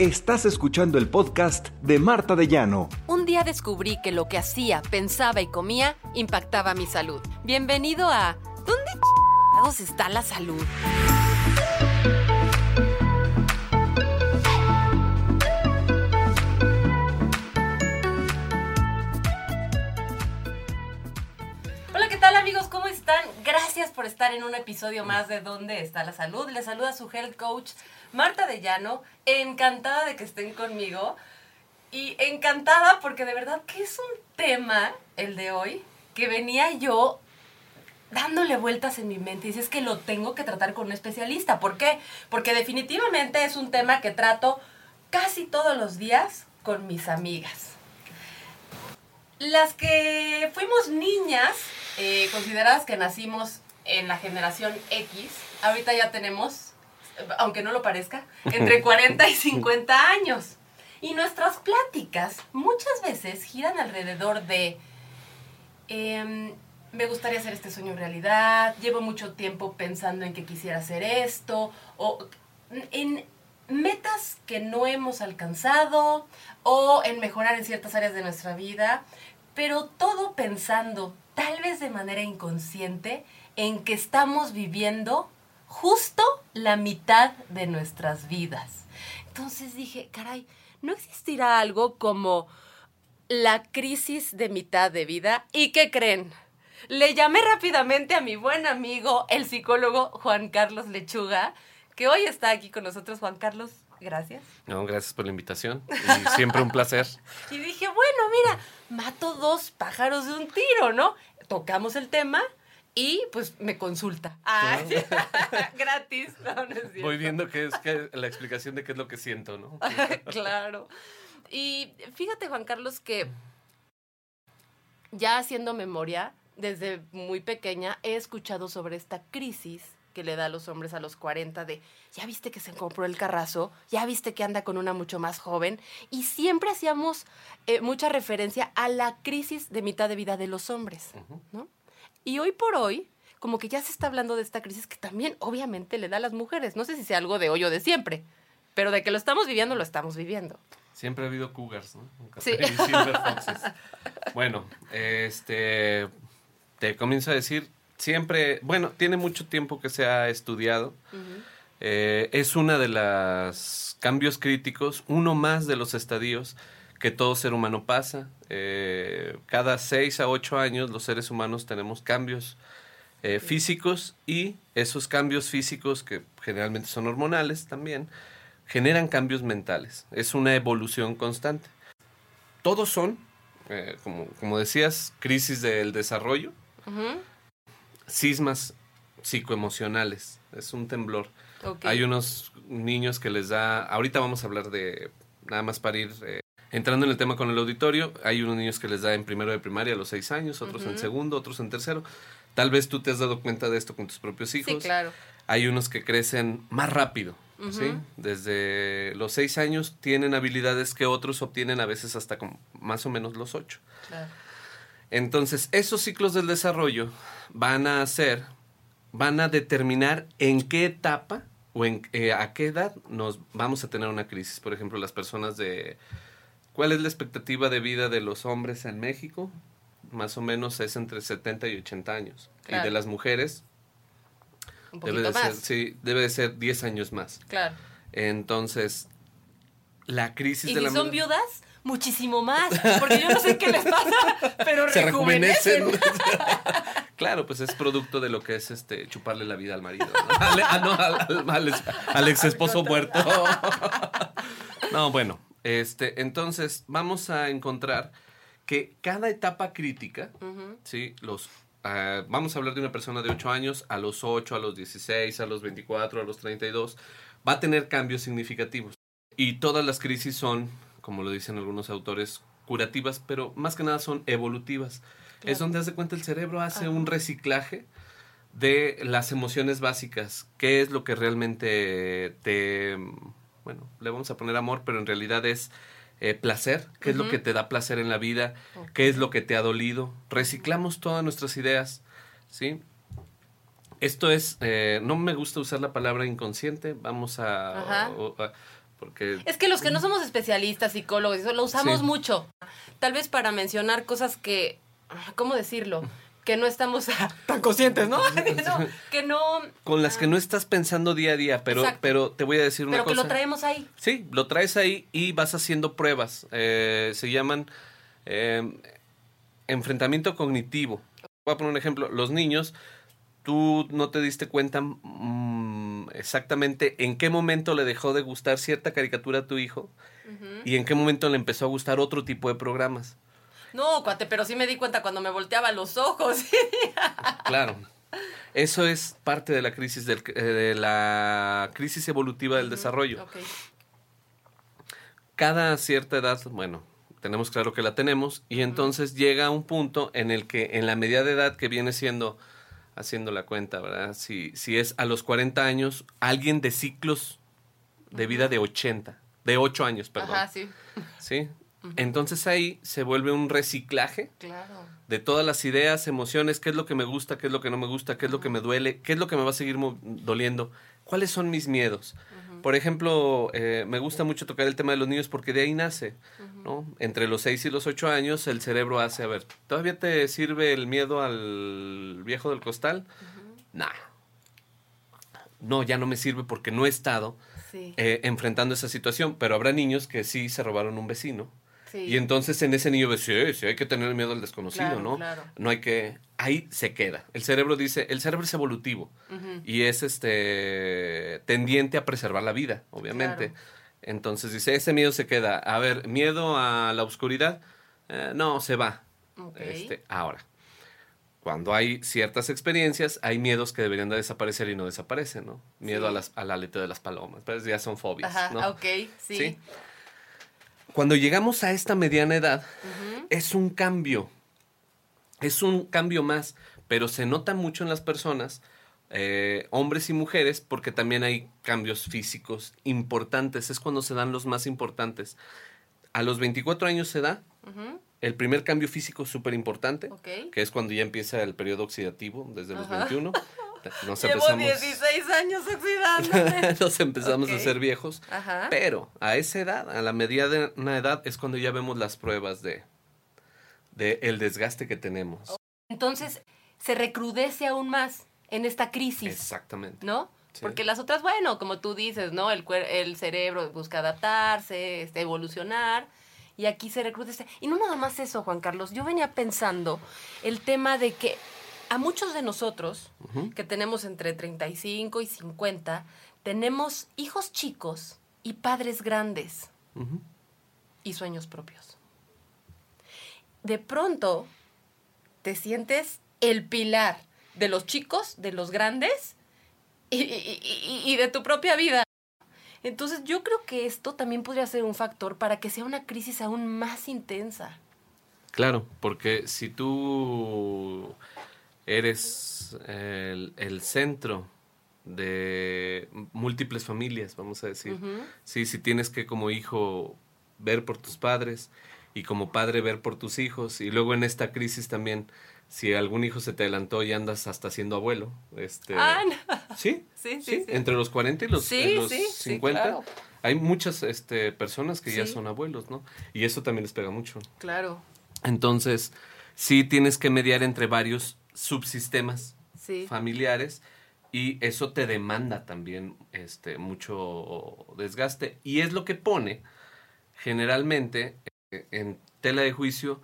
Estás escuchando el podcast de Marta de Llano. Un día descubrí que lo que hacía, pensaba y comía impactaba mi salud. Bienvenido a ¿Dónde está la salud? Hola, ¿qué tal amigos? ¿Cómo están? Gracias por estar en un episodio más de ¿Dónde está la salud? Les saluda su health coach Marta de Llano. Encantada de que estén conmigo. Y encantada porque de verdad que es un tema el de hoy que venía yo dándole vueltas en mi mente y es que lo tengo que tratar con un especialista. ¿Por qué? Porque definitivamente es un tema que trato casi todos los días con mis amigas. Las que fuimos niñas, eh, consideradas que nacimos en la generación X, ahorita ya tenemos, aunque no lo parezca, entre 40 y 50 años. Y nuestras pláticas muchas veces giran alrededor de... Em, me gustaría hacer este sueño en realidad, llevo mucho tiempo pensando en que quisiera hacer esto, o en metas que no hemos alcanzado, o en mejorar en ciertas áreas de nuestra vida, pero todo pensando, tal vez de manera inconsciente, en que estamos viviendo justo la mitad de nuestras vidas. Entonces dije, caray, ¿no existirá algo como la crisis de mitad de vida? ¿Y qué creen? le llamé rápidamente a mi buen amigo, el psicólogo Juan Carlos Lechuga, que hoy está aquí con nosotros. Juan Carlos, gracias. No, gracias por la invitación. Y siempre un placer. y dije, bueno, mira, mato dos pájaros de un tiro, ¿no? Tocamos el tema y pues me consulta. Ay, gratis. Voy viendo que es que la explicación de qué es lo que siento, ¿no? claro. Y fíjate, Juan Carlos, que ya haciendo memoria, desde muy pequeña he escuchado sobre esta crisis que le da a los hombres a los 40 de, ya viste que se compró el carrazo, ya viste que anda con una mucho más joven, y siempre hacíamos eh, mucha referencia a la crisis de mitad de vida de los hombres, ¿no? Y hoy por hoy, como que ya se está hablando de esta crisis que también obviamente le da a las mujeres, no sé si sea algo de hoy o de siempre, pero de que lo estamos viviendo, lo estamos viviendo. Siempre ha habido cougars, ¿no? sí. Bueno, este, te comienzo a decir, siempre, bueno, tiene mucho tiempo que se ha estudiado. Eh, es una de los cambios críticos, uno más de los estadios que todo ser humano pasa. Eh, cada seis a ocho años los seres humanos tenemos cambios eh, físicos y esos cambios físicos, que generalmente son hormonales también, generan cambios mentales. Es una evolución constante. Todos son, como, como decías, crisis del desarrollo Sismas psicoemocionales. Es un temblor. Hay unos niños que les da. Ahorita vamos a hablar de. Nada más para ir eh, entrando en el tema con el auditorio. Hay unos niños que les da en primero de primaria a los seis años, otros en segundo, otros en tercero. Tal vez tú te has dado cuenta de esto con tus propios hijos. Sí, claro. Hay unos que crecen más rápido. ¿sí? Desde los seis años tienen habilidades que otros obtienen a veces hasta más o menos los ocho. Claro. Entonces, esos ciclos del desarrollo van a hacer, van a determinar en qué etapa o en, eh, a qué edad nos vamos a tener una crisis. Por ejemplo, las personas de... ¿Cuál es la expectativa de vida de los hombres en México? Más o menos es entre 70 y 80 años. Y de las mujeres... Un debe de Ser, sí, debe de ser 10 años más. Claro. Entonces, la crisis ¿Y de si son viudas? muchísimo más, porque yo no sé qué les pasa, pero Se rejuvenecen. claro, pues es producto de lo que es este chuparle la vida al marido, ¿no? ah, no, al, ex esposo muerto. no, bueno, este, entonces vamos a encontrar que cada etapa crítica, ¿sí? Los ah, vamos a hablar de una persona de 8 años, a los 8, a los 16, a los 24, a los 32, va a tener cambios significativos. Y todas las crisis son como lo dicen algunos autores, curativas, pero más que nada son evolutivas. Es donde hace cuenta el cerebro hace un reciclaje de las emociones básicas, qué es lo que realmente te, bueno, le vamos a poner amor, pero en realidad es eh, placer, qué es lo que te da placer en la vida, qué es lo que te ha dolido. Reciclamos todas nuestras ideas, ¿sí? Esto es, eh, no me gusta usar la palabra inconsciente, vamos a Porque Es que los que no somos especialistas, psicólogos, eso lo usamos Sí. mucho. Tal vez para mencionar cosas que, ¿cómo decirlo? Que no estamos tan conscientes, ¿no? No, que no... con las que no estás pensando día a día, pero, Exacto. pero te voy a decir una Pero que cosa. lo traemos ahí. Sí, lo traes ahí y vas haciendo pruebas. Eh, se llaman eh, enfrentamiento cognitivo. Voy a poner un ejemplo. Los niños, tú no te diste cuenta mm, exactamente en qué momento le dejó de gustar cierta caricatura a tu hijo y en qué momento le empezó a gustar otro tipo de programas. No, cuate, pero sí me di cuenta cuando me volteaba los ojos. Claro. Eso es parte de la crisis del- eh, de la crisis evolutiva del desarrollo. Cada cierta edad, bueno, tenemos claro que la tenemos, y entonces llega un punto en el que en la media de edad que viene siendo, haciendo la cuenta, ¿verdad? Si, si es a los 40 años, alguien de ciclos de vida de 80, de 8 años, perdón. Ajá, sí. ¿Sí? Entonces ahí se vuelve un reciclaje Claro. de todas las ideas, emociones, qué es lo que me gusta, qué es lo que no me gusta, qué es lo que me duele, qué es lo que me va a seguir doliendo, cuáles son mis miedos. Por ejemplo, eh, me gusta mucho tocar el tema de los niños porque de ahí nace, ¿no? Entre los 6 y los 8 años el cerebro hace, a ver, ¿todavía te sirve el miedo al viejo del costal? Nah. No, ya no me sirve porque no he estado Sí. eh, enfrentando esa situación, pero habrá niños que sí se robaron un vecino. Sí. Y entonces en ese niño ve, sí, sí, hay que tener miedo al desconocido, Claro, ¿no? claro. No hay que... Ahí se queda. El cerebro dice, el cerebro es evolutivo y es este tendiente a preservar la vida, obviamente. Claro. Entonces dice, ese miedo se queda. A ver, miedo a la oscuridad, eh, no, se va. Este, ahora, cuando hay ciertas experiencias, hay miedos que deberían de desaparecer y no desaparecen, ¿no? Miedo Sí. a, las, al aleta de las palomas, pues ya son fobias, Ajá, ¿no? ok, sí. ¿Sí? Cuando llegamos a esta mediana edad, es un cambio. Es un cambio más, pero se nota mucho en las personas, eh, hombres y mujeres, porque también hay cambios físicos importantes. Es cuando se dan los más importantes. A los 24 años se da el primer cambio físico súper importante, Ok. que es cuando ya empieza el periodo oxidativo, desde los Ajá. 21. Nos Llevo empezamos, 16 años oxidándome. nos empezamos a ser viejos. Ajá. Pero a esa edad, a la mediana edad, es cuando ya vemos las pruebas de, de el desgaste que tenemos. Entonces, se recrudece aún más en esta crisis, Exactamente. ¿no? Sí. Porque las otras, bueno, como tú dices, ¿no? El, el cerebro busca adaptarse, este, evolucionar, y aquí se recrudece. Y no nada más eso, Juan Carlos. Yo venía pensando el tema de que a muchos de nosotros, que tenemos entre 35 y 50, tenemos hijos chicos y padres grandes. Y sueños propios. De pronto te sientes el pilar de los chicos, de los grandes y, y- y- y de tu propia vida. Entonces yo creo que esto también podría ser un factor para que sea una crisis aún más intensa. Claro, porque si tú eres el, el centro de múltiples familias, vamos a decir. Sí, si tienes que como hijo ver por tus padres y como padre ver por tus hijos y luego en esta crisis también si algún hijo se te adelantó y andas hasta siendo abuelo, este Ah, no. Sí, Sí, sí, sí. entre los 40 y los, sí, 50 claro. hay muchas este personas que ya son abuelos, ¿no? Y eso también les pega mucho. Claro, Entonces, sí tienes que mediar entre varios subsistemas sí. familiares y eso te demanda también este mucho desgaste y es lo que pone generalmente eh, en tela de juicio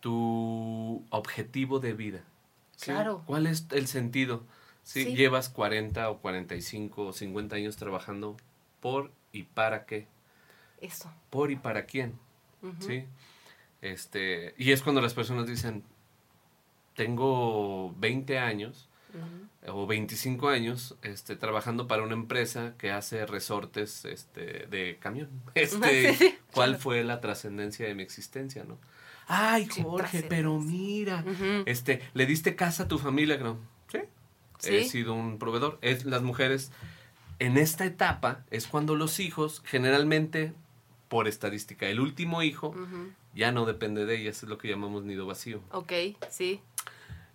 tu objetivo de vida. ¿sí? Claro. ¿Cuál es el sentido? Si Sí. llevas 40 o 45 o 50 años trabajando por y para qué? Eso. ¿Por y para quién? ¿sí? Este, y es cuando las personas dicen, tengo 20 años o 25 años este, trabajando para una empresa que hace resortes este, de camión. Este, Sí, sí, ¿Cuál claro. fue la trascendencia de mi existencia, no? Ay, Jorge, pero mira, este, le diste casa a tu familia, no? Sí, he sido un proveedor. Es las mujeres en esta etapa es cuando los hijos generalmente por estadística el último hijo. Ya no depende de ellas, es lo que llamamos nido vacío. Ok, sí.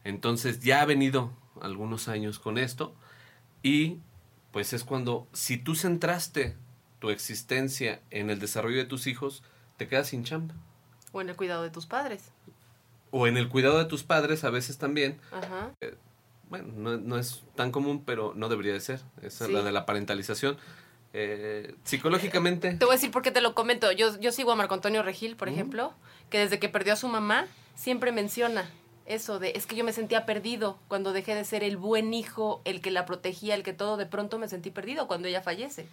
Entonces ya ha venido algunos años con esto y pues es cuando si tú centraste tu existencia en el desarrollo de tus hijos, te quedas sin chamba. O en el cuidado de tus padres. O en el cuidado de tus padres a veces también. Ajá. Bueno, no, no es tan común, pero no debería de ser. Esa es la de la parentalización. Eh, psicológicamente, Te voy a decir por qué te lo comento. Yo, yo sigo a Marco Antonio Regil, por ejemplo, que desde que perdió a su mamá, siempre menciona eso de, es que yo me sentía perdido cuando dejé de ser el buen hijo, el que la protegía, el que todo, de pronto me sentí perdido cuando ella fallece.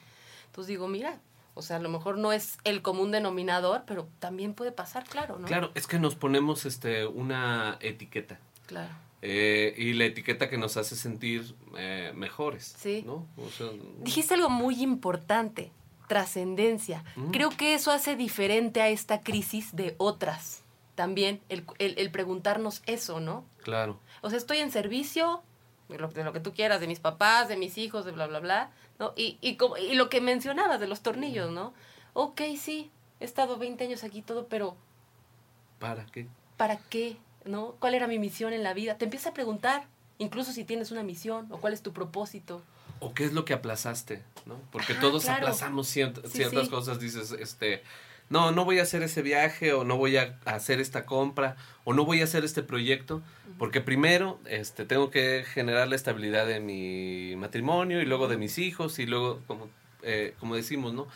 Entonces digo, mira, o sea, a lo mejor no es el común denominador, pero también puede pasar, claro, ¿no? claro, es que nos ponemos este una etiqueta. Claro. Eh, y la etiqueta que nos hace sentir eh, mejores. Sí. ¿no? O sea, Dijiste algo muy importante, trascendencia. Mm. Creo que eso hace diferente a esta crisis de otras. También el, el- el preguntarnos eso, ¿no? claro. O sea, estoy en servicio de lo, de lo que tú quieras, de mis papás, de mis hijos, de bla, bla, bla, ¿no? Y, y, como- y lo que mencionabas de los tornillos, ¿no? Ok, sí, he estado 20 años aquí todo, pero ¿Para qué? ¿para qué? ¿No? ¿Cuál era mi misión en la vida? Te empieza a preguntar, incluso si tienes una misión o cuál es tu propósito. ¿O qué es lo que aplazaste? ¿no? Porque Ajá, todos claro. aplazamos Sí, ciertas sí. cosas. Dices, este, no, no voy a hacer ese viaje, o no voy a hacer esta compra, o no voy a hacer este proyecto, porque primero este, tengo que generar la estabilidad de mi matrimonio, y luego de mis hijos, y luego, como, eh, como decimos, ¿no?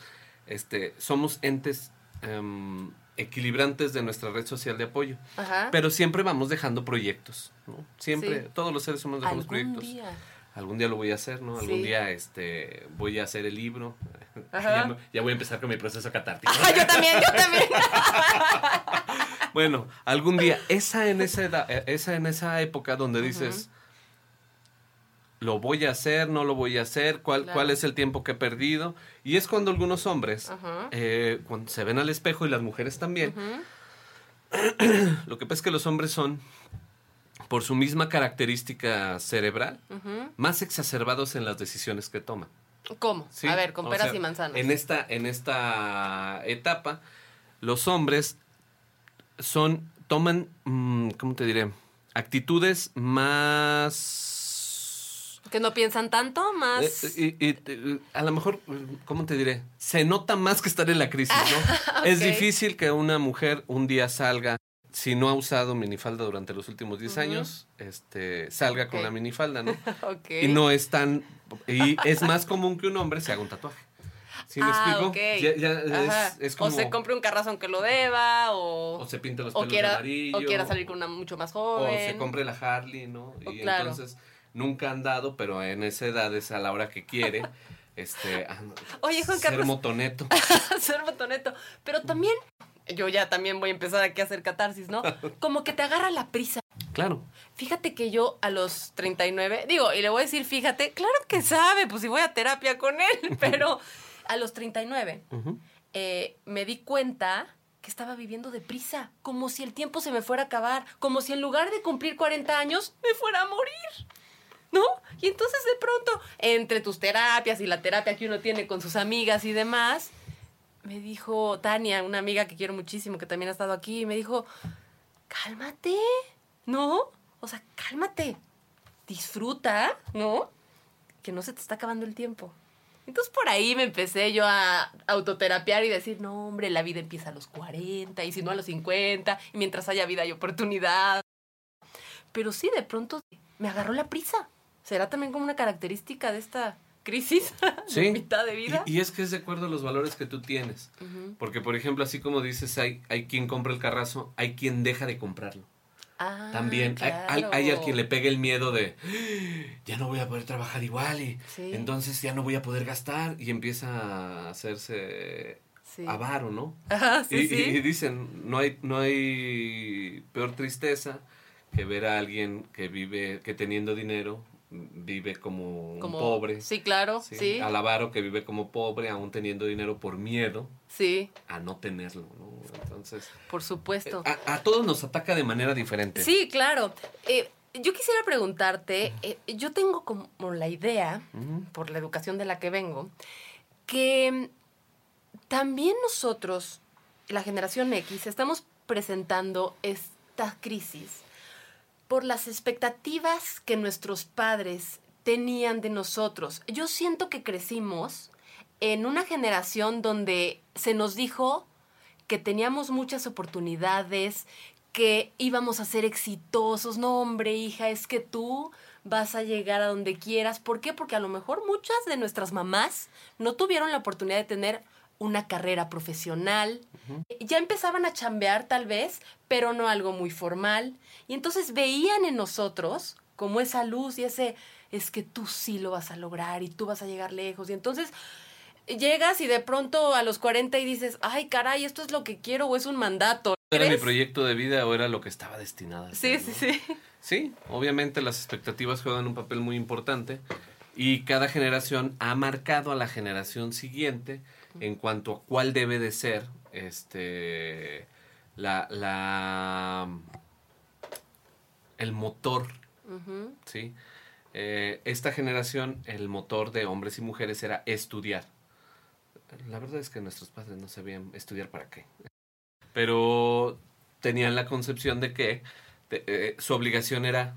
Este, somos entes em, equilibrantes de nuestra red social de apoyo. Ajá. Pero siempre vamos dejando proyectos, ¿no? Siempre, Sí. todos los seres humanos dejamos Algún proyectos. día. Algún día lo voy a hacer, ¿no? Algún Sí. día este, voy a hacer el libro. Ya, me- ya voy a empezar con mi proceso catártico. Yo también, yo también. bueno, algún día, esa en esa edad, eh, esa en esa época donde dices, lo voy a hacer, no lo voy a hacer, cuál, Claro. cuál es el tiempo que he perdido. Y es cuando algunos hombres, eh, cuando se ven al espejo y las mujeres también, lo que pasa es que los hombres son, por su misma característica cerebral, más exacerbados en las decisiones que toman. ¿Cómo? Sí, A ver, con o peras sea, y manzanas. En esta, en esta etapa, los hombres son, toman, mm, ¿cómo te diré? Actitudes más... Que no piensan tanto, más... eh, y- y, a lo mejor, ¿cómo te diré? Se nota más que estar en la crisis, ¿no? Es difícil que una mujer un día salga, si no ha usado minifalda durante los últimos 10 Ujú. años, este, salga con la minifalda, ¿no? ok. Y no es tan. Y es más común que un hombre se haga un tatuaje. ¿Sí me ah, explico? ok. Ya- ya Ajá. es, es como. O se compre un carrazo aunque lo deba, o... o se pinta los o pelos de quiera, amarillo. o quiera salir con una mucho más O joven. se compre la Harley, ¿no? O Y claro. entonces nunca han dado, pero en esa edad es a la hora que quiere. este. ah, Oye, Juan ser Carlos. motoneto. ser botoneto. Pero también, yo ya también voy a empezar aquí a hacer catarsis, ¿no? Como que te agarra la prisa. Claro. Fíjate que yo a los 39, digo, y le voy a decir, fíjate, claro que sabe, pues si voy a terapia con él, pero a los 39 Ujú. eh, me di cuenta que estaba viviendo deprisa, como si el tiempo se me fuera a acabar, como si en lugar de cumplir 40 años me fuera a morir. ¿No? Y entonces de pronto, entre tus terapias y la terapia que uno tiene con sus amigas y demás, me dijo Tania, una amiga que quiero muchísimo, que también ha estado aquí, me dijo, cálmate, ¿no? O sea, cálmate, disfruta, ¿no? Que no se te está acabando el tiempo. Entonces por ahí me empecé yo a autoterapiar y decir, no, hombre, la vida empieza a los 40 y si no a los 50, y mientras haya vida hay oportunidad. Pero sí, de pronto me agarró la prisa. ¿Será también como una característica de esta crisis Sí. de mitad de vida? Y, y es que es de acuerdo a los valores que tú tienes. Porque, por ejemplo, así como dices, hay, hay quien compra el carrazo, hay quien deja de comprarlo. Ah, También hay, hay, a quien le pega el miedo de "Ah, ya no voy a poder trabajar igual y Sí. entonces ya no voy a poder gastar y empieza a hacerse Sí. avaro, ¿no? Y, sí. y- y dicen, no hay, no hay peor tristeza que ver a alguien que vive, que teniendo dinero vive como, Como- un pobre. Sí, claro, Sí, sí. Al avaro que vive como pobre, aún teniendo dinero por miedo Sí, a no tenerlo, ¿no? Entonces, por supuesto. a, a todos nos ataca de manera diferente. Sí, claro. Eh, yo quisiera preguntarte, eh, yo tengo como la idea, por la educación de la que vengo, que mm, también nosotros, la generación X, estamos presentando esta crisis por las expectativas que nuestros padres tenían de nosotros. Yo siento que crecimos en una generación donde se nos dijo que teníamos muchas oportunidades, que íbamos a ser exitosos. No, hombre, hija, es que tú vas a llegar a donde quieras. ¿Por qué? Porque a lo mejor muchas de nuestras mamás no tuvieron la oportunidad de tener una carrera profesional. Ya empezaban a chambear tal vez, pero no algo muy formal. Y entonces veían en nosotros como esa luz y ese, es que tú sí lo vas a lograr y tú vas a llegar lejos. Y entonces llegas y de pronto a los 40 y dices, ay, caray, esto es lo que quiero o es un mandato. ¿Era mi proyecto de vida o era lo que estaba destinado a Sí, sí, sí. Sí, obviamente las expectativas juegan un papel muy importante y cada generación ha marcado a la generación siguiente en cuanto a cuál debe de ser este la, la el motor, ¿sí? Eh, esta generación, el motor de hombres y mujeres era estudiar. La verdad es que nuestros padres no sabían estudiar para qué. Pero tenían la concepción de que eh, su obligación era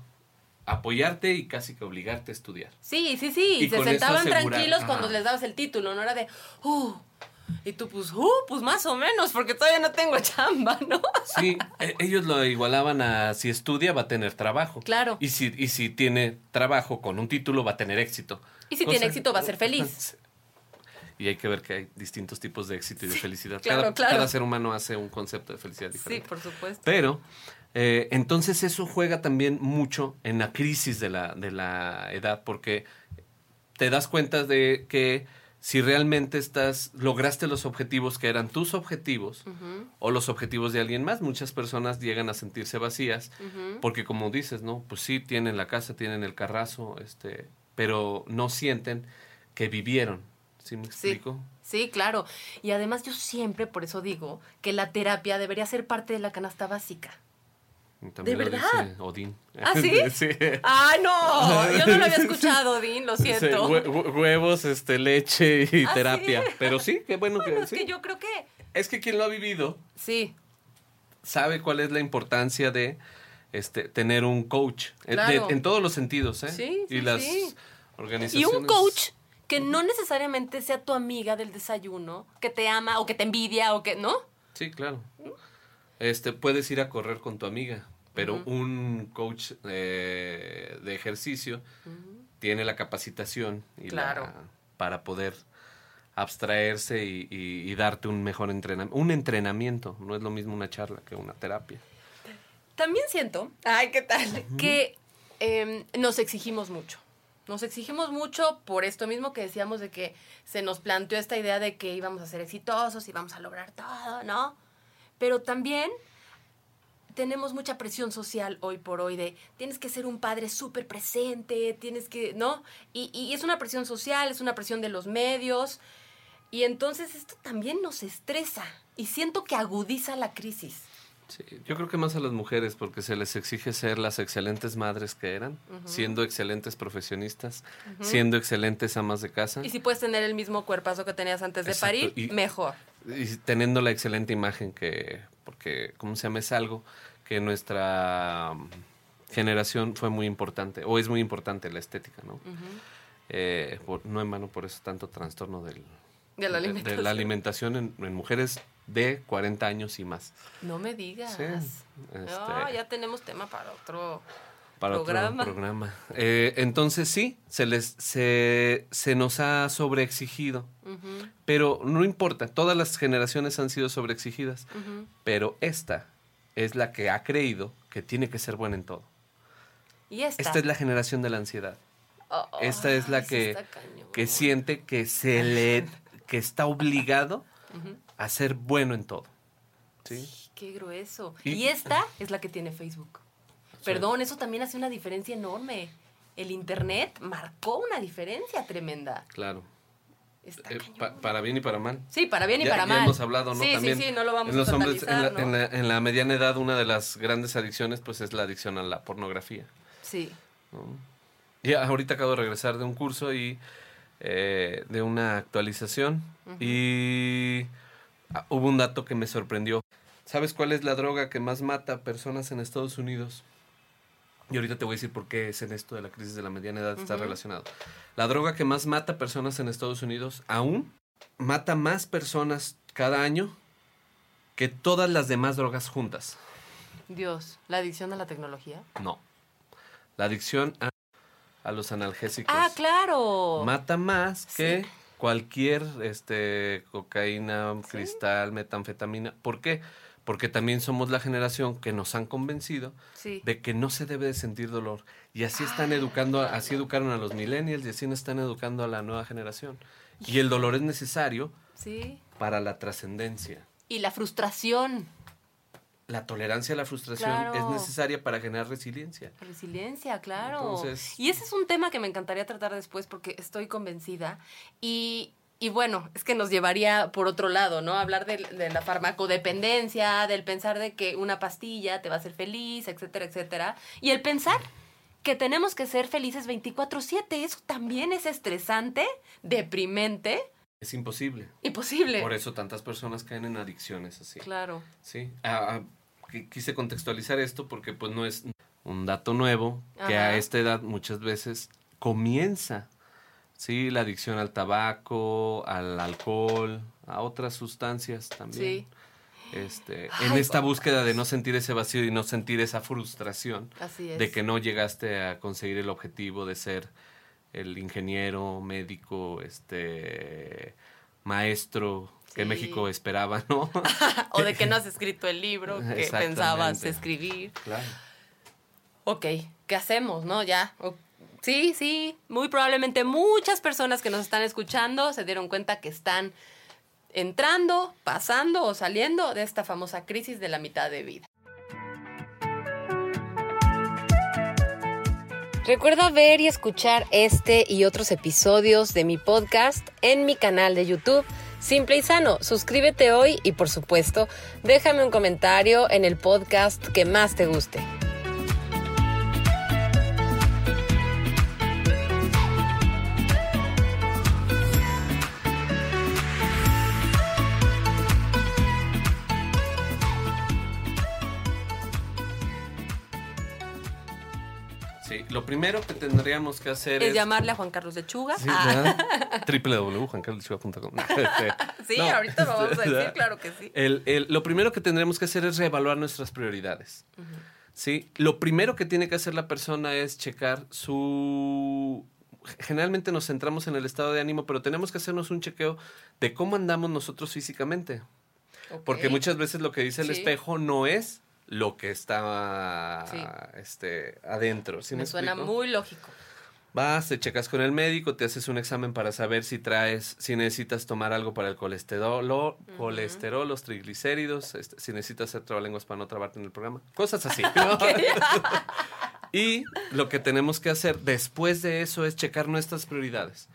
apoyarte y casi que obligarte a estudiar. Sí, sí, sí. Y se sentaban tranquilos cuando les dabas el título, no era de, uh, y tú, pues, uh, pues más o menos, porque todavía no tengo chamba, ¿no? Sí, e, ellos lo igualaban a si estudia va a tener trabajo. Claro. Y si, y si tiene trabajo con un título va a tener éxito. Y si tiene éxito va a ser feliz. Y hay que ver que hay distintos tipos de éxito y de felicidad. cada, cada ser humano hace un concepto de felicidad diferente. Sí, por supuesto. Pero eh, entonces eso juega también mucho en la crisis de la, de la edad, porque te das cuenta de que si realmente estás, lograste los objetivos que eran tus objetivos o los objetivos de alguien más, muchas personas llegan a sentirse vacías, porque como dices, ¿no? Pues sí, tienen la casa, tienen el carrazo, este, pero no sienten que vivieron. ¿Sí me explico? sí, claro. Y además yo siempre, por eso digo, que la terapia debería ser parte de la canasta básica. ¿De verdad? Odín. ¿Ah, sí? sí. Ah, no, yo no lo había escuchado, Odín, lo siento. huevos, este, leche y ¿Ah, terapia. Pero sí, qué bueno, que es que yo creo que... Es que quien lo ha vivido... Sí. Sabe cuál es la importancia de este, tener un coach. Eh, en todos los sentidos, ¿eh? Sí, Y las organizaciones... Y un coach que no necesariamente sea tu amiga del desayuno, que te ama o que te envidia o que... ¿No? Sí, claro. Este, puedes ir a correr con tu amiga, pero un coach de ejercicio tiene la capacitación y la, para poder abstraerse y, darte un mejor entrenamiento. Un entrenamiento, no es lo mismo una charla que una terapia. También siento, ay, ¿qué tal? Que em, nos exigimos mucho. Nos exigimos mucho por esto mismo que decíamos de que se nos planteó esta idea de que íbamos a ser exitosos, y íbamos a lograr todo, ¿no? Pero también tenemos mucha presión social hoy por hoy de tienes que ser un padre súper presente, tienes que, ¿no? Y, y, es una presión social, es una presión de los medios. Y entonces esto también nos estresa y siento que agudiza la crisis. Sí, yo creo que más a las mujeres porque se les exige ser las excelentes madres que eran, siendo excelentes profesionistas, siendo excelentes amas de casa. Y si puedes tener el mismo cuerpazo que tenías antes de parir, mejor y teniendo la excelente imagen que, porque, ¿cómo se llama? Es algo que nuestra um, generación fue muy importante, o es muy importante la estética, ¿no? Eh, no en vano por eso tanto trastorno del, de, la alimentación, de, la alimentación en, mujeres de 40 años y más. No me digas. Sí, este ya tenemos tema para otro para programa. otro programa. Eh, entonces sí, se les se, se nos ha sobreexigido. Pero no importa, todas las generaciones han sido sobreexigidas. Pero esta es la que ha creído que tiene que ser buena en todo. ¿Y esta? esta es la generación de la ansiedad. Oh, esta es la que, que siente que se le que está obligado a ser bueno en todo. ¿Sí? qué grueso. y esta es la que tiene Facebook. Perdón, eso también hace una diferencia enorme. El Internet marcó una diferencia tremenda. Claro. Eh, para bien y para mal. Sí, para bien y para mal. Ya hemos hablado, ¿no? Sí, También sí, sí, no lo vamos en los a hombres, en la, mediana edad, una de las grandes adicciones, pues, es la adicción a la pornografía. Sí. Y ahorita acabo de regresar de un curso y eh, de una actualización y hubo un dato que me sorprendió. ¿Sabes cuál es la droga que más mata personas en Estados Unidos? Y ahorita te voy a decir por qué es en esto de la crisis de la mediana edad está relacionado. La droga que más mata personas en Estados Unidos aún mata más personas cada año que todas las demás drogas juntas. Dios, ¿la adicción a la tecnología? No. La adicción a, a los analgésicos. Ah, claro. Mata más Sí. Cualquier este cocaína, Sí. cristal, metanfetamina. ¿Por qué? Porque también somos la generación que nos han convencido Sí. de que no se debe de sentir dolor. Y así están educando, a- así educaron a los millennials y así nos están educando a la nueva generación. Y el dolor es necesario Sí. para la trascendencia. Y la frustración. La tolerancia a la frustración Claro. es necesaria para generar resiliencia. Resiliencia, claro. Entonces- y ese es un tema que me encantaría tratar después porque estoy convencida. Y, y bueno, es que nos llevaría por otro lado, ¿no? Hablar de, de la farmacodependencia, del pensar de que una pastilla te va a hacer feliz, etcétera, etcétera. Y el pensar que tenemos que ser felices 24/7, eso también es estresante, deprimente, Es imposible. imposible. Por eso tantas personas caen en adicciones así. Claro. Sí. Ah, ah, quise contextualizar esto porque pues no es un dato nuevo que Ajá. a esta edad muchas veces comienza sí la adicción al tabaco, al alcohol, a otras sustancias también. Sí. Este, Ay, en esta búsqueda de no sentir ese vacío y no sentir esa frustración Así es. de que no llegaste a conseguir el objetivo de ser el ingeniero, médico, este maestro que. México esperaba, ¿no? o de que no has escrito el libro que pensabas escribir. claro. Ok, ¿qué hacemos, no? Ya. Sí, sí, muy probablemente muchas personas que nos están escuchando se dieron cuenta que están entrando, pasando o saliendo de esta famosa crisis de la mitad de vida. Recuerda ver y escuchar este y otros episodios de mi podcast en mi canal de YouTube. Simple y sano, suscríbete hoy y por supuesto déjame un comentario en el podcast que más te guste. Lo primero que tendríamos que hacer Es es... llamarle a Juan Carlos Lechuga. Sí, Ah, sí, no. ahorita lo vamos a decir, claro que sí. El- el- lo primero que tendremos que hacer es reevaluar nuestras prioridades. ¿sí? Lo primero que tiene que hacer la persona es checar su... Generalmente nos centramos en el estado de ánimo, pero tenemos que hacernos un chequeo de cómo andamos nosotros físicamente. Porque muchas veces lo que dice el Sí. espejo no es lo que está Sí. este, adentro. ¿sí Me suena muy lógico. Vas, te checas con el médico, te haces un examen para saber si traes, si necesitas tomar algo para el colesterol, colesterol los triglicéridos, este, si necesitas hacer trabalenguas para no trabarte en el programa, cosas así. ¿no? y lo que tenemos que hacer después de eso es checar nuestras prioridades.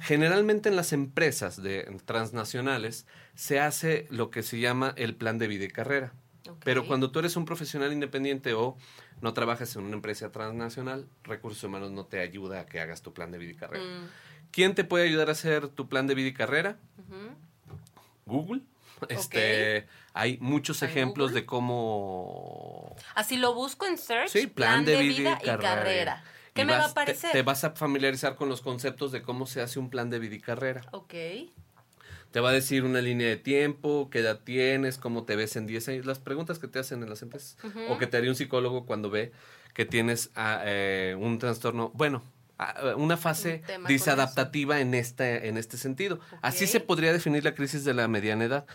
Generalmente en las empresas de transnacionales se hace lo que se llama el plan de vida y carrera. Pero cuando tú eres un profesional independiente o no trabajas en una empresa transnacional, recursos humanos no te ayuda a que hagas tu plan de vida y carrera. Mm, ¿Quién te puede ayudar a hacer tu plan de vida y carrera? Google. Este, hay muchos ¿En ejemplos Google? de cómo Así lo busco en search, Sí, plan, de, vida, y carrera. ¿Qué Y me va a te- aparecer? Te, vas a familiarizar con los conceptos de cómo se hace un plan de vida y carrera. Ok. Te va a decir una línea de tiempo, qué edad tienes, cómo te ves en 10 años, las preguntas que te hacen en las empresas. O que te haría un psicólogo cuando ve que tienes ah, eh, un trastorno, bueno, ah, una fase Un disadaptativa en este, en este sentido. Así se podría definir la crisis de la mediana edad.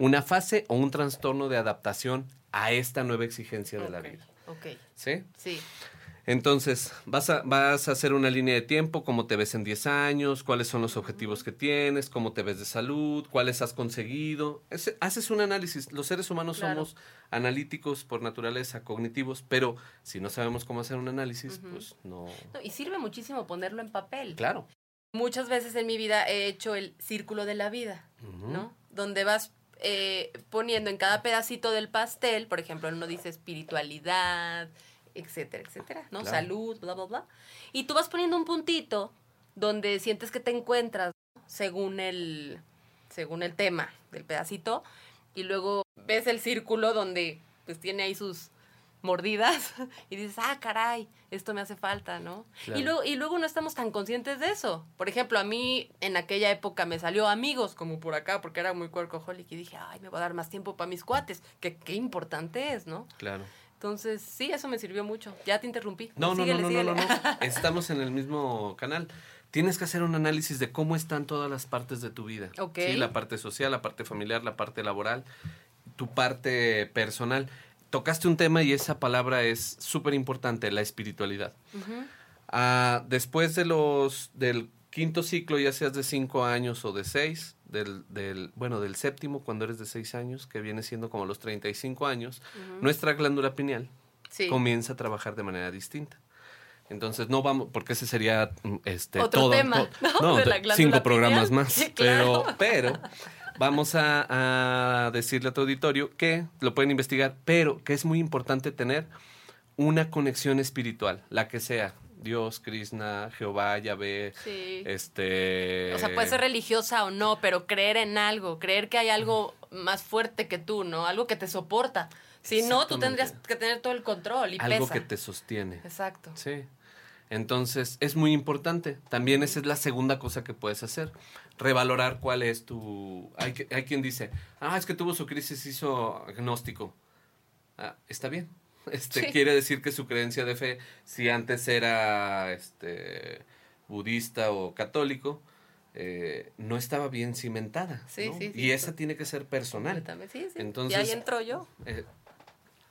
Una fase o un trastorno de adaptación a esta nueva exigencia de la vida. Ok, ¿Sí? sí. Entonces, vas a, vas a hacer una línea de tiempo, cómo te ves en 10 años, cuáles son los objetivos que tienes, cómo te ves de salud, cuáles has conseguido. Es- haces un análisis. Los seres humanos Claro. somos analíticos por naturaleza, cognitivos, pero si no sabemos cómo hacer un análisis, pues no. No, y sirve muchísimo ponerlo en papel. Claro. Muchas veces en mi vida he hecho el círculo de la vida. ¿no? Donde vas eh, poniendo en cada pedacito del pastel, por ejemplo, uno dice espiritualidad, etcétera, etcétera, ¿no? Claro. Salud, bla, bla, bla. Y tú vas poniendo un puntito donde sientes que te encuentras según el, según el tema del pedacito y luego ves el círculo donde pues tiene ahí sus mordidas y dices, ah, caray, esto me hace falta, ¿no? Claro. Y, luego, y luego no estamos tan conscientes de eso. Por ejemplo, a mí en aquella época me salió amigos, como por acá, porque era muy workaholic y dije, ay, me voy a dar más tiempo para mis cuates, que qué importante es, ¿no? Claro. Entonces, sí, eso me sirvió mucho. Ya te interrumpí. No, no, Síguele, no, no, no, no. Estamos en el mismo canal. Tienes que hacer un análisis de cómo están todas las partes de tu vida. Ok. Sí, la parte social, la parte familiar, la parte laboral, tu parte personal. Tocaste un tema y esa palabra es súper importante, la espiritualidad. Ah, después de los del quinto ciclo, ya seas de cinco años o de seis, del, del, bueno, del séptimo, cuando eres de seis años, que viene siendo como los 35 años, nuestra glándula pineal Sí. comienza a trabajar de manera distinta. Entonces no vamos, porque ese sería mm, este Otro todo, tema, ¿no? no, De la cinco programas pineal. más. Sí, claro. Pero, pero vamos a, a decirle a tu auditorio que lo pueden investigar, pero que es muy importante tener una conexión espiritual, la que sea. Dios, Krishna, Jehová, Yahvé, Sí. este... O sea, puede ser religiosa o no, pero creer en algo, creer que hay algo más fuerte que tú, ¿no? Algo que te soporta. Si no, tú tendrías que tener todo el control y algo pesa. que te sostiene. Exacto. Sí. Entonces, es muy importante. También esa es la segunda cosa que puedes hacer. Revalorar cuál es tu... Hay, que- hay quien dice, ah, es que tuvo su crisis, hizo agnóstico. Ah, está bien. Este, Sí. Quiere decir que su creencia de fe, si antes era este, budista o católico, eh, no estaba bien cimentada. Sí, ¿no? sí, y esa tiene que ser personal. Completamente, Sí, sí. Entonces- y ahí entro yo. Eh,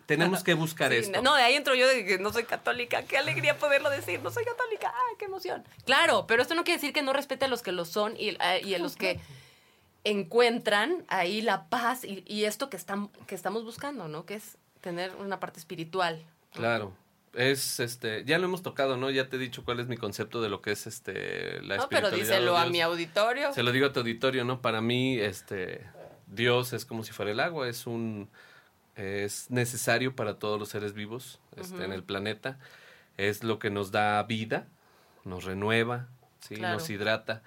tenemos que buscar Sí, esto. No, de ahí entro yo de que no soy católica. Qué alegría poderlo decir. No soy católica. ¡Ay, qué emoción! Claro, pero esto no quiere decir que no respete a los que lo son y, eh, y a los que encuentran ahí la paz y, y esto que, están, que estamos buscando, ¿no? Que es tener una parte espiritual. Claro. Es este, ya lo hemos tocado, ¿no? Ya te he dicho cuál es mi concepto de lo que es este la No, pero díselo a mi auditorio. Se lo digo a tu auditorio, ¿no? Para mí, este, Dios es como si fuera el agua, es un, es necesario para todos los seres vivos este, en el planeta, es lo que nos da vida, nos renueva, ¿sí? Claro. Nos hidrata.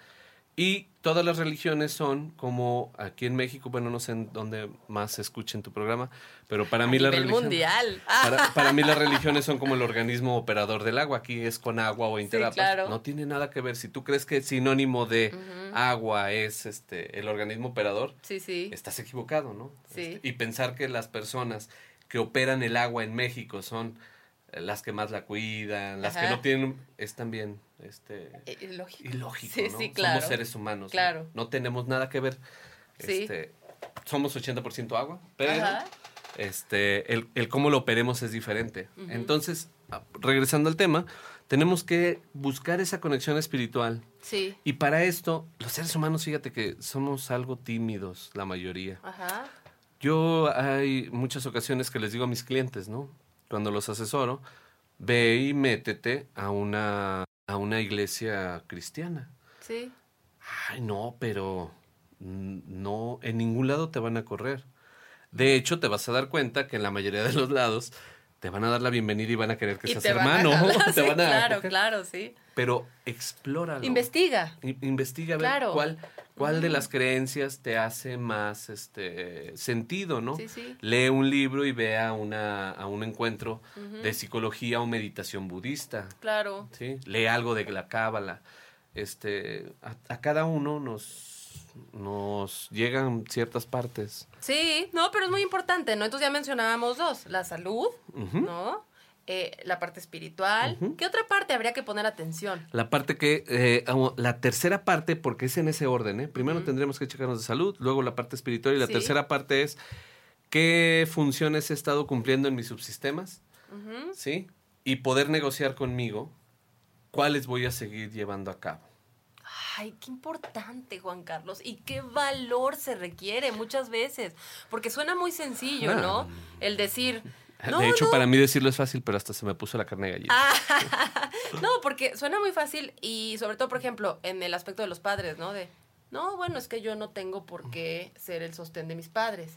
Y todas las religiones son como aquí en México, bueno, no sé en dónde más se escucha en tu programa, pero para mí la nivel religión... mundial. Ah, Para, para mí las religiones son como el organismo operador del agua. Aquí es con agua o interapas. claro. No tiene nada que ver. Si tú crees que sinónimo de agua es este el organismo operador, sí, sí. estás equivocado, ¿no? Sí. Este, y pensar que las personas que operan el agua en México son las que más la cuidan, las que no tienen, es también este Eh, Ilógico. ilógico, Sí, ¿no? sí, claro. Somos seres humanos. ¿no? Claro. No tenemos nada que ver. Sí. Este, somos 80% agua, pero Ajá. este, el, el cómo lo operemos es diferente. Entonces, a- regresando al tema, tenemos que buscar esa conexión espiritual. Sí. Y para esto, los seres humanos, fíjate que somos algo tímidos, la mayoría. Ajá. Yo hay muchas ocasiones que les digo a mis clientes, ¿no? Cuando los asesoro, ve y métete a una, a una iglesia cristiana. Sí. Ay, no, pero no, en ningún lado te van a correr. De hecho, te vas a dar cuenta que en la mayoría de los lados te van a dar la bienvenida y van a querer que Y seas te van a hermano. jalar, te sí, van a claro, acoger. claro, sí. Pero explóralo. Investiga. I- Investiga a ver Claro. cuál, cuál de las creencias te hace más este sentido, ¿no? Sí, sí. Lee un libro y ve a, una, a un encuentro de psicología o meditación budista. Claro. ¿sí? Lee algo de la cábala. Este, a, a cada uno nos, nos llegan ciertas partes. Sí, no, pero es muy importante, ¿no? Entonces ya mencionábamos dos, la salud. ¿no? Eh, la parte espiritual. ¿Qué otra parte habría que poner atención? La parte que, eh, la tercera parte, porque es en ese orden, ¿eh? Primero tendremos que checarnos de salud, luego la parte espiritual y la Sí. tercera parte es qué funciones he estado cumpliendo en mis subsistemas. ¿sí? Y poder negociar conmigo cuáles voy a seguir llevando a cabo. Ay, qué importante, Juan Carlos. Y qué valor se requiere muchas veces. Porque suena muy sencillo, ¿no? El decir. No, de hecho, no. para mí decirlo es fácil, pero hasta se me puso la carne de gallina. Ah, no, porque suena muy fácil y sobre todo, por ejemplo, en el aspecto de los padres, ¿no? De, no, bueno, es que yo no tengo por qué ser el sostén de mis padres.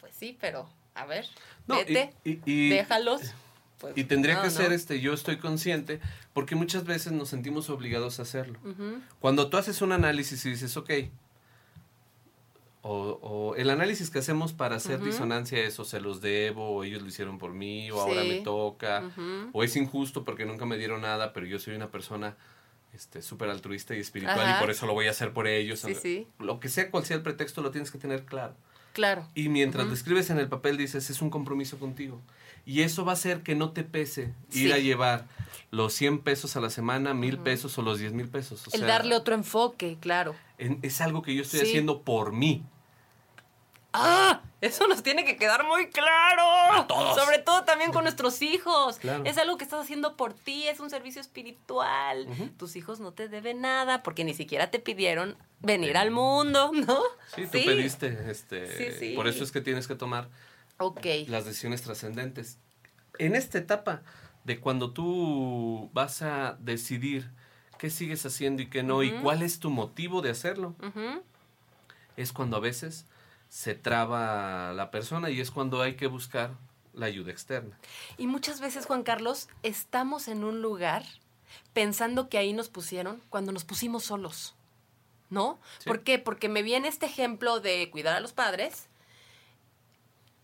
Pues sí, pero, a ver, No, vete, y- y- déjalos. Pues, Y tendría no, que no. ser este, yo estoy consciente, porque muchas veces nos sentimos obligados a hacerlo. Cuando tú haces un análisis y dices, ok, o, o el análisis que hacemos para hacer Ujú. disonancia es o se los debo, o ellos lo hicieron por mí, o ahora me toca, o es injusto porque nunca me dieron nada, pero yo soy una persona este súper altruista y espiritual Ajá. y por eso lo voy a hacer por ellos. Sí, sí. Lo que sea cual sea el pretexto lo tienes que tener claro. Claro. Y mientras Ujú. lo escribes en el papel dices, es un compromiso contigo. Y eso va a hacer que no te pese ir Sí. a llevar los 100 pesos a la semana, mil Ujú. pesos o los 10 mil pesos. O El sea, darle otro enfoque, claro. en- es algo que yo estoy Sí. haciendo por mí. ¡Ah! Eso nos tiene que quedar muy claro. todos. Sobre todo también con nuestros hijos. Claro. Es algo que estás haciendo por ti, es un servicio espiritual. Tus hijos no te deben nada porque ni siquiera te pidieron venir al mundo, ¿no? Sí, tú pediste. Este, Sí, sí. Por eso es que tienes que tomar Ok. las decisiones trascendentes. En esta etapa de cuando tú vas a decidir qué sigues haciendo y qué no, y cuál es tu motivo de hacerlo, es cuando a veces se traba la persona y es cuando hay que buscar la ayuda externa. Y muchas veces, Juan Carlos, estamos en un lugar pensando que ahí nos pusieron cuando nos pusimos solos. ¿No? Sí. ¿Por qué? Porque me viene este ejemplo de cuidar a los padres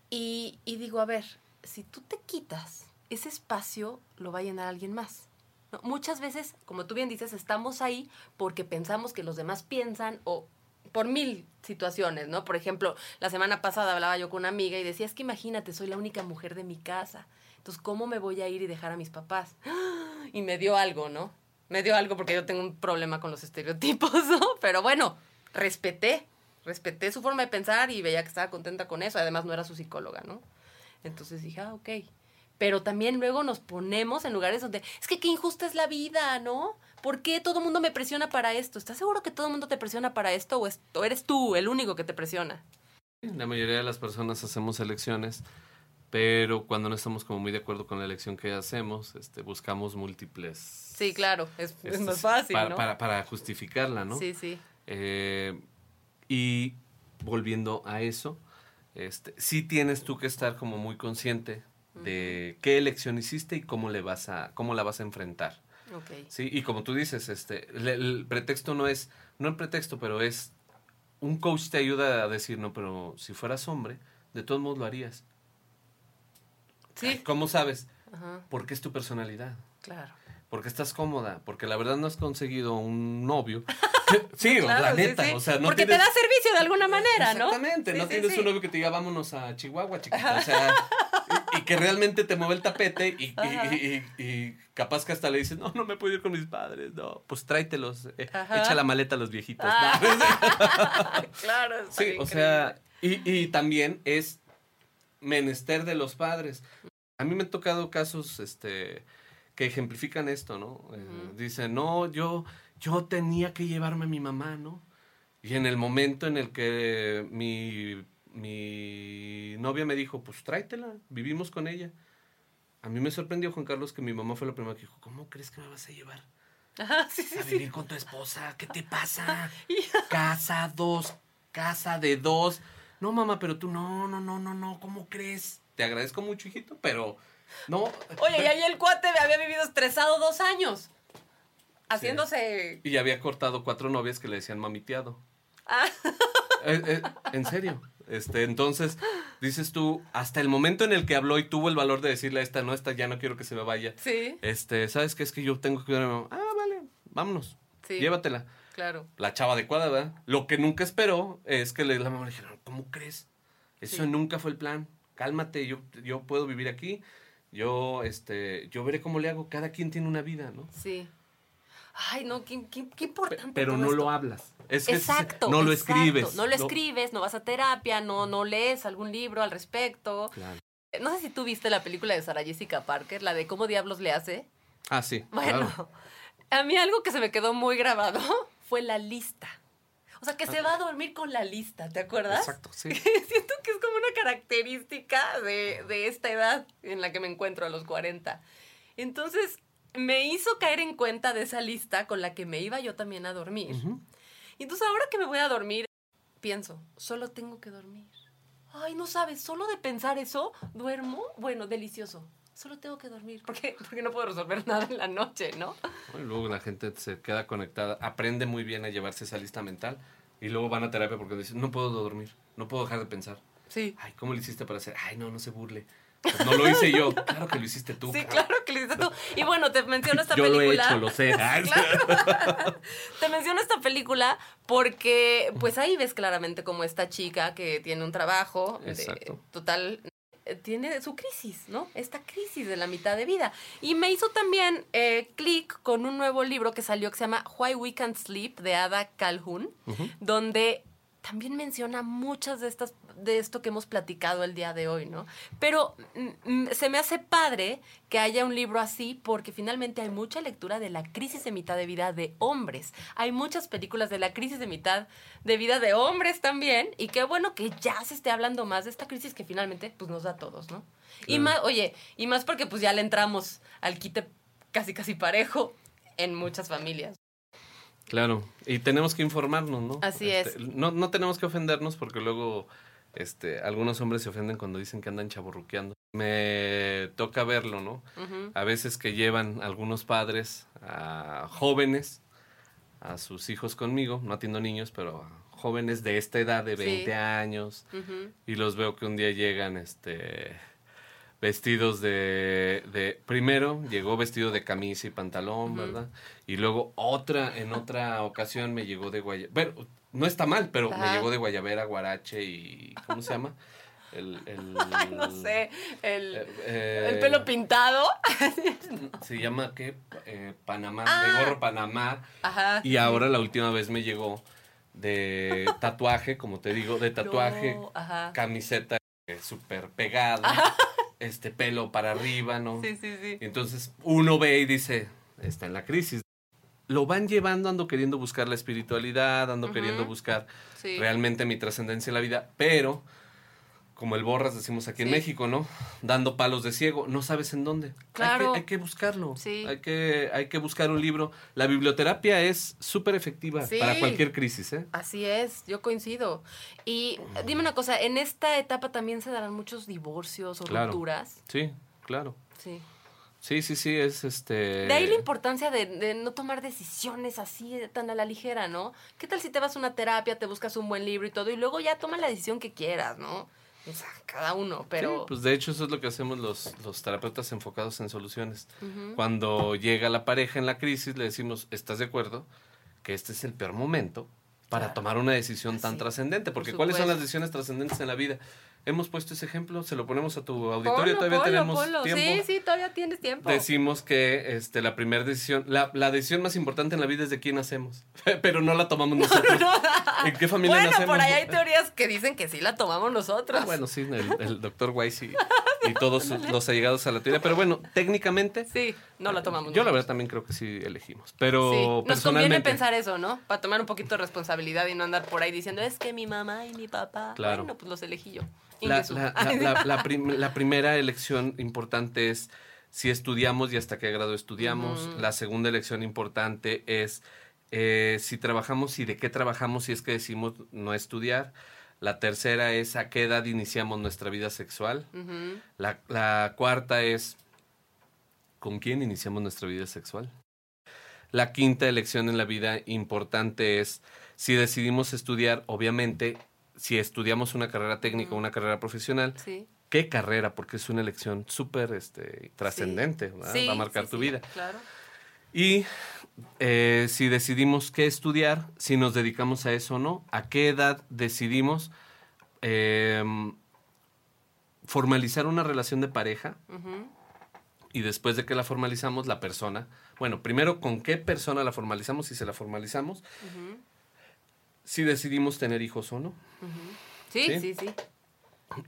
y, y digo, a ver, si tú te quitas, ese espacio lo va a llenar alguien más. ¿no? Muchas veces, como tú bien dices, estamos ahí porque pensamos que los demás piensan o por mil situaciones, ¿no? Por ejemplo, la semana pasada hablaba yo con una amiga y decía, es que imagínate, soy la única mujer de mi casa. Entonces, ¿cómo me voy a ir y dejar a mis papás? Y me dio algo, ¿no? Me dio algo porque yo tengo un problema con los estereotipos, ¿no? Pero bueno, respeté, respeté su forma de pensar y veía que estaba contenta con eso. Además, no era su psicóloga, ¿no? Entonces dije, ah, ok. Pero también luego nos ponemos en lugares donde, es que qué injusta es la vida, ¿no? ¿Por qué todo el mundo me presiona para esto? ¿Estás seguro que todo el mundo te presiona para esto o, es- o eres tú el único que te presiona? La mayoría de las personas hacemos elecciones, pero cuando no estamos como muy de acuerdo con la elección que hacemos, este, buscamos múltiples... Sí, claro, es, es este, más fácil, para, ¿no? para, para justificarla, ¿no? Sí, sí. Eh, y volviendo a eso, este, sí tienes tú que estar como muy consciente de qué elección hiciste y cómo le vas a, cómo la vas a enfrentar. Sí, y como tú dices, este, le- el, pretexto no es, no el pretexto, pero es un coach te ayuda a decir, no, pero si fueras hombre, de todos modos lo harías. Sí. ¿Cómo sabes? Ajá, Porque es tu personalidad. claro. Porque estás cómoda, porque la verdad no has conseguido un novio. sí, Claro, la neta, sí. o sea, no Porque tienes- te da servicio de alguna manera, ¿no? Exactamente, Sí, no tienes un novio que te diga vámonos a Chihuahua, chiquita. O sea, que realmente te mueve el tapete y, y- Ajá. y- y- y capaz que hasta le dices, no, no me puedo ir con mis padres, no, pues tráetelos, eh, echa la maleta a los viejitos. Ah. claro. Sí, o sea, y, y también es menester de los padres. A mí me han tocado casos este, que ejemplifican esto, ¿no? Ujú. Dicen, no, yo, yo tenía que llevarme a mi mamá, ¿no? Y en el momento en el que mi, mi novia me dijo, pues tráetela, vivimos con ella. A mí me sorprendió, Juan Carlos, que mi mamá fue la primera que dijo, ¿cómo crees que me vas a llevar? Ajá, sí, sí, a sí. vivir con tu esposa, ¿qué te pasa? casa dos, casa de dos. No, mamá, pero tú no, no, no, no, no, ¿cómo crees? Te agradezco mucho, hijito, pero no. Oye, y ahí el cuate había vivido estresado dos años. Haciéndose. Y había cortado cuatro novias que le decían mamiteado. Ah, Eh, eh, en serio. Este, entonces, dices tú, hasta el momento en el que habló y tuvo el valor de decirle a esta, no, esta ya no quiero que se me vaya. sí, Este, ¿sabes qué? Es que yo tengo que cuidar a mi mamá. Ah, vale, vámonos. sí. Llévatela. Claro. la chava adecuada, ¿verdad? Lo que nunca esperó es que le, la mamá le dijeron, ¿cómo crees? Eso Sí. nunca fue el plan. Cálmate, yo, yo puedo vivir aquí. Yo, este, yo veré cómo le hago. Cada quien tiene una vida, ¿no? Sí. Ay, no, qué, qué- qué importante. pero no esto. lo hablas. Es que Exacto. no lo exacto. escribes. No lo escribes, no vas a terapia, no, no lees algún libro al respecto. Claro. No sé si tú viste la película de Sarah Jessica Parker, la de cómo diablos le hace. Ah, sí. Bueno, claro. a mí algo que se me quedó muy grabado fue la lista. O sea, que se va a dormir con la lista, ¿te acuerdas? Exacto, sí. Siento que es como una característica de, de esta edad en la que me encuentro a los 40. Entonces, me hizo caer en cuenta de esa lista con la que me iba yo también a dormir. Ujú. Y entonces ahora que me voy a dormir, pienso, solo tengo que dormir. Ay, no sabes, solo de pensar eso, duermo, bueno, delicioso. Solo tengo que dormir, porque, porque no puedo resolver nada en la noche, ¿no? Luego la gente se queda conectada, aprende muy bien a llevarse esa lista mental Y luego van a terapia porque dicen, no puedo dormir, no puedo dejar de pensar. Sí. Ay, ¿cómo le hiciste para hacer? Ay, no, no se burle. No lo hice yo. Claro que lo hiciste tú. Sí, claro que lo hiciste tú. Y bueno, te menciono esta Yo lo he película. hecho, lo sé. Claro. Te menciono esta película porque, pues ahí ves claramente como esta chica que tiene un trabajo, de- total, eh, tiene su crisis, ¿no? Esta crisis de la mitad de vida. Y me hizo también eh, clic con un nuevo libro que salió que se llama Why We Can't Sleep de Ada Calhoun, donde también menciona muchas de estas de esto que hemos platicado el día de hoy, ¿no? Pero mm, mm, se me hace padre que haya un libro así porque finalmente hay mucha lectura de la crisis de mitad de vida de hombres. Hay muchas películas de la crisis de mitad de vida de hombres también y qué bueno que ya se esté hablando más de esta crisis que finalmente pues nos da a todos, ¿no? Y más, oye, y más porque pues ya le entramos al quite casi casi parejo en muchas familias. Claro, y tenemos que informarnos, ¿no? Así Este, es. No, no tenemos que ofendernos porque luego este, algunos hombres se ofenden cuando dicen que andan chaborruqueando. Me toca verlo, ¿no? A veces que llevan algunos padres a jóvenes, a sus hijos conmigo, no atiendo niños, pero a jóvenes de esta edad, de Sí. 20 años, y los veo que un día llegan este vestidos de, de primero llegó vestido de camisa y pantalón. ¿verdad? Y luego otra en otra ocasión me llegó de guayabera. Bueno, no está mal, pero me Ajá. llegó de guayabera, guarache y ¿cómo se llama? El, el Ay, no sé, el, eh, eh, el pelo pintado. se llama qué? Eh, Panamá, Ah. de gorro Panamá. Ajá. Y ahora la última vez me llegó de tatuaje, como te digo, de tatuaje, No, ajá. camiseta eh, súper pegada, este pelo para arriba, ¿no? Sí, sí, sí. Y entonces uno ve y dice, está en la crisis. Lo van llevando, ando queriendo buscar la espiritualidad, ando queriendo buscar Sí. realmente mi trascendencia en la vida, pero como el borras decimos aquí en. México, ¿no? Dando palos de ciego, no sabes en dónde. Claro. Hay que, hay que buscarlo. Sí. Hay que, hay que buscar un libro. La biblioterapia es súper efectiva Sí. para cualquier crisis, ¿eh? Así es, yo coincido. Y eh, dime una cosa, en esta etapa también se darán muchos divorcios o Claro. rupturas. Sí, claro. Sí. Sí, sí, sí, es este... De ahí la importancia de, de no tomar decisiones así de tan a la ligera, ¿no? ¿Qué tal si te vas a una terapia, te buscas un buen libro y todo, y luego ya toma la decisión que quieras, ¿no? O sea, cada uno, pero... Sí, pues de hecho eso es lo que hacemos los, los terapeutas enfocados en soluciones. Cuando llega la pareja en la crisis, le decimos, ¿estás de acuerdo? Que este es el peor momento para Claro. tomar una decisión tan trascendente. por Porque ¿cuáles son las decisiones trascendentes en la vida? Hemos puesto ese ejemplo, se lo ponemos a tu auditorio, todavía tenemos tiempo. Sí, sí, todavía tienes tiempo. Decimos que este, la primera decisión, la, la decisión más importante en la vida es de quién nacemos, pero no la tomamos nosotros. ¿En qué familia bueno, nacemos? por ahí hay teorías que dicen que sí la tomamos nosotros. Ah, bueno, sí, el, el doctor Weiss y, y todos los allegados a la teoría, pero bueno, técnicamente Sí, no la tomamos Yo la verdad también creo que sí elegimos, pero Sí, nos conviene pensar eso, ¿no? Para tomar un poquito de responsabilidad y no andar por ahí diciendo, es que mi mamá y mi papá. Claro. Bueno, pues los elegí yo. la, Ingesu. la- la- la- la prim- la primera elección importante es si estudiamos y hasta qué grado estudiamos. La segunda elección importante es eh, si trabajamos y de qué trabajamos si es que decimos no estudiar. La tercera es a qué edad iniciamos nuestra vida sexual. La, la cuarta es con quién iniciamos nuestra vida sexual. La quinta elección en la vida importante es si decidimos estudiar, obviamente, si estudiamos una carrera técnica o una carrera profesional, Sí. ¿qué carrera? Porque es una elección súper este, trascendente, va a marcar tu vida. Claro. Y eh, si decidimos qué estudiar, si nos dedicamos a eso o no, a qué edad decidimos em, formalizar una relación de pareja y después de que la formalizamos, la persona, bueno, primero con qué persona la formalizamos, si se la formalizamos, si decidimos tener hijos o no. Sí, Sí. sí, sí.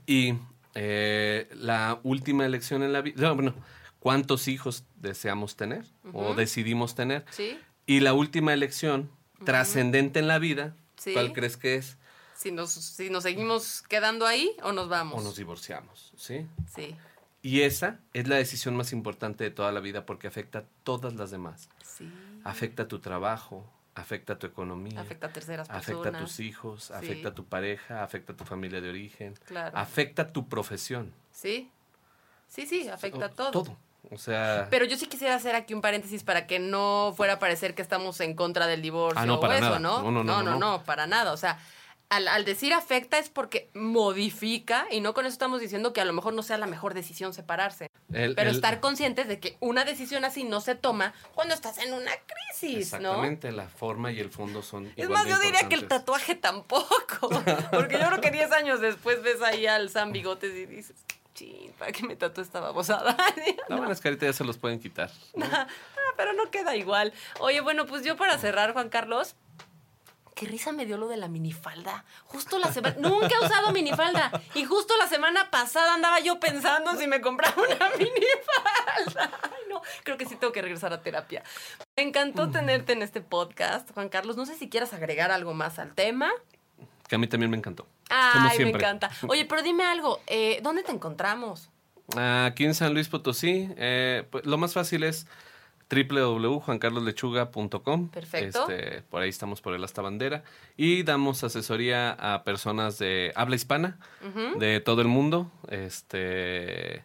Y eh, la última elección en la vida, bueno, ¿cuántos hijos deseamos tener o decidimos tener? Sí. Y la última elección trascendente en la vida, Sí. ¿cuál crees que es? Si nos, si nos seguimos quedando ahí o nos vamos. O nos divorciamos, ¿sí? Sí, Y esa es la decisión más importante de toda la vida porque afecta a todas las demás. sí. Afecta a tu trabajo, afecta a tu economía, Afecta a terceras personas. afecta a tus hijos, afecta a tu pareja, afecta a tu familia de origen, Claro. afecta a tu profesión. Sí. Sí, sí, afecta a todo. Todo. O sea, Pero yo sí quisiera hacer aquí un paréntesis para que no fuera a parecer que estamos en contra del divorcio Ah, no, o eso, nada. ¿no? No, no, no, no, no, no, para nada. O sea, al, al decir afecta es porque modifica y no con eso estamos diciendo que a lo mejor no sea la mejor decisión separarse. el- Pero el- estar conscientes de que una decisión así no se toma cuando estás en una crisis, ¿no? Exactamente, la forma y el fondo son Es más, yo diría que el tatuaje tampoco. Porque yo creo que 10 años después ves ahí al Sam Bigotes y dices, chin, ¿para qué me tatué esta babosada? La buena es que ahorita ya se los pueden quitar. ¿no? Ah, pero no queda igual. Oye, bueno, pues yo para cerrar, Juan Carlos. Qué risa me dio lo de la minifalda. Justo la semana. Nunca he usado minifalda. Y justo la semana pasada andaba yo pensando si me compraba una minifalda. Ay, no. Creo que sí tengo que regresar a terapia. Me encantó tenerte en este podcast, Juan Carlos. No sé si quieras agregar algo más al tema. Que a mí también me encantó. Ay, me encanta. Oye, pero dime algo. eh, ¿Dónde te encontramos? Aquí en San Luis Potosí, eh, pues, lo más fácil es www.juancarloslechuga.com. Perfecto. Este, por ahí estamos por el hasta bandera. Y damos asesoría a personas de habla hispana de todo el mundo. Este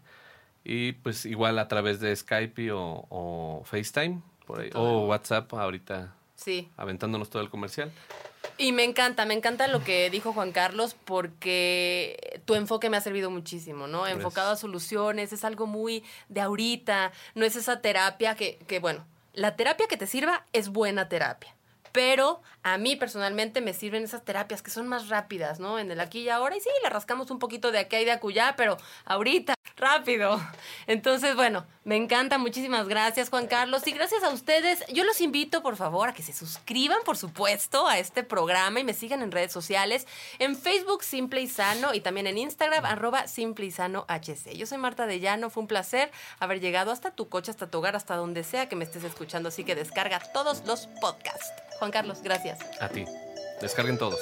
y pues igual a través de Skype o, o FaceTime por ahí, o. WhatsApp ahorita Sí. aventándonos todo el comercial. Y me encanta, me encanta lo que dijo Juan Carlos porque tu enfoque me ha servido muchísimo, ¿no? Enfocado a soluciones, es algo muy de ahorita, no es esa terapia que, que, bueno, la terapia que te sirva es buena terapia. Pero a mí personalmente me sirven esas terapias que son más rápidas, ¿no? En el aquí y ahora. Y sí, le rascamos un poquito de aquí y de acullá, pero ahorita, rápido. Entonces, bueno, me encanta. Muchísimas gracias, Juan Carlos. Y gracias a ustedes. Yo los invito, por favor, a que se suscriban, por supuesto, a este programa y me sigan en redes sociales. En Facebook, Simple y Sano. Y también en Instagram, arroba Simple y Sano HC. Yo soy Marta de Llano. Fue un placer haber llegado hasta tu coche, hasta tu hogar, hasta donde sea que me estés escuchando. Así que descarga todos los podcasts. Juan Carlos, gracias. A ti. Descarguen todos.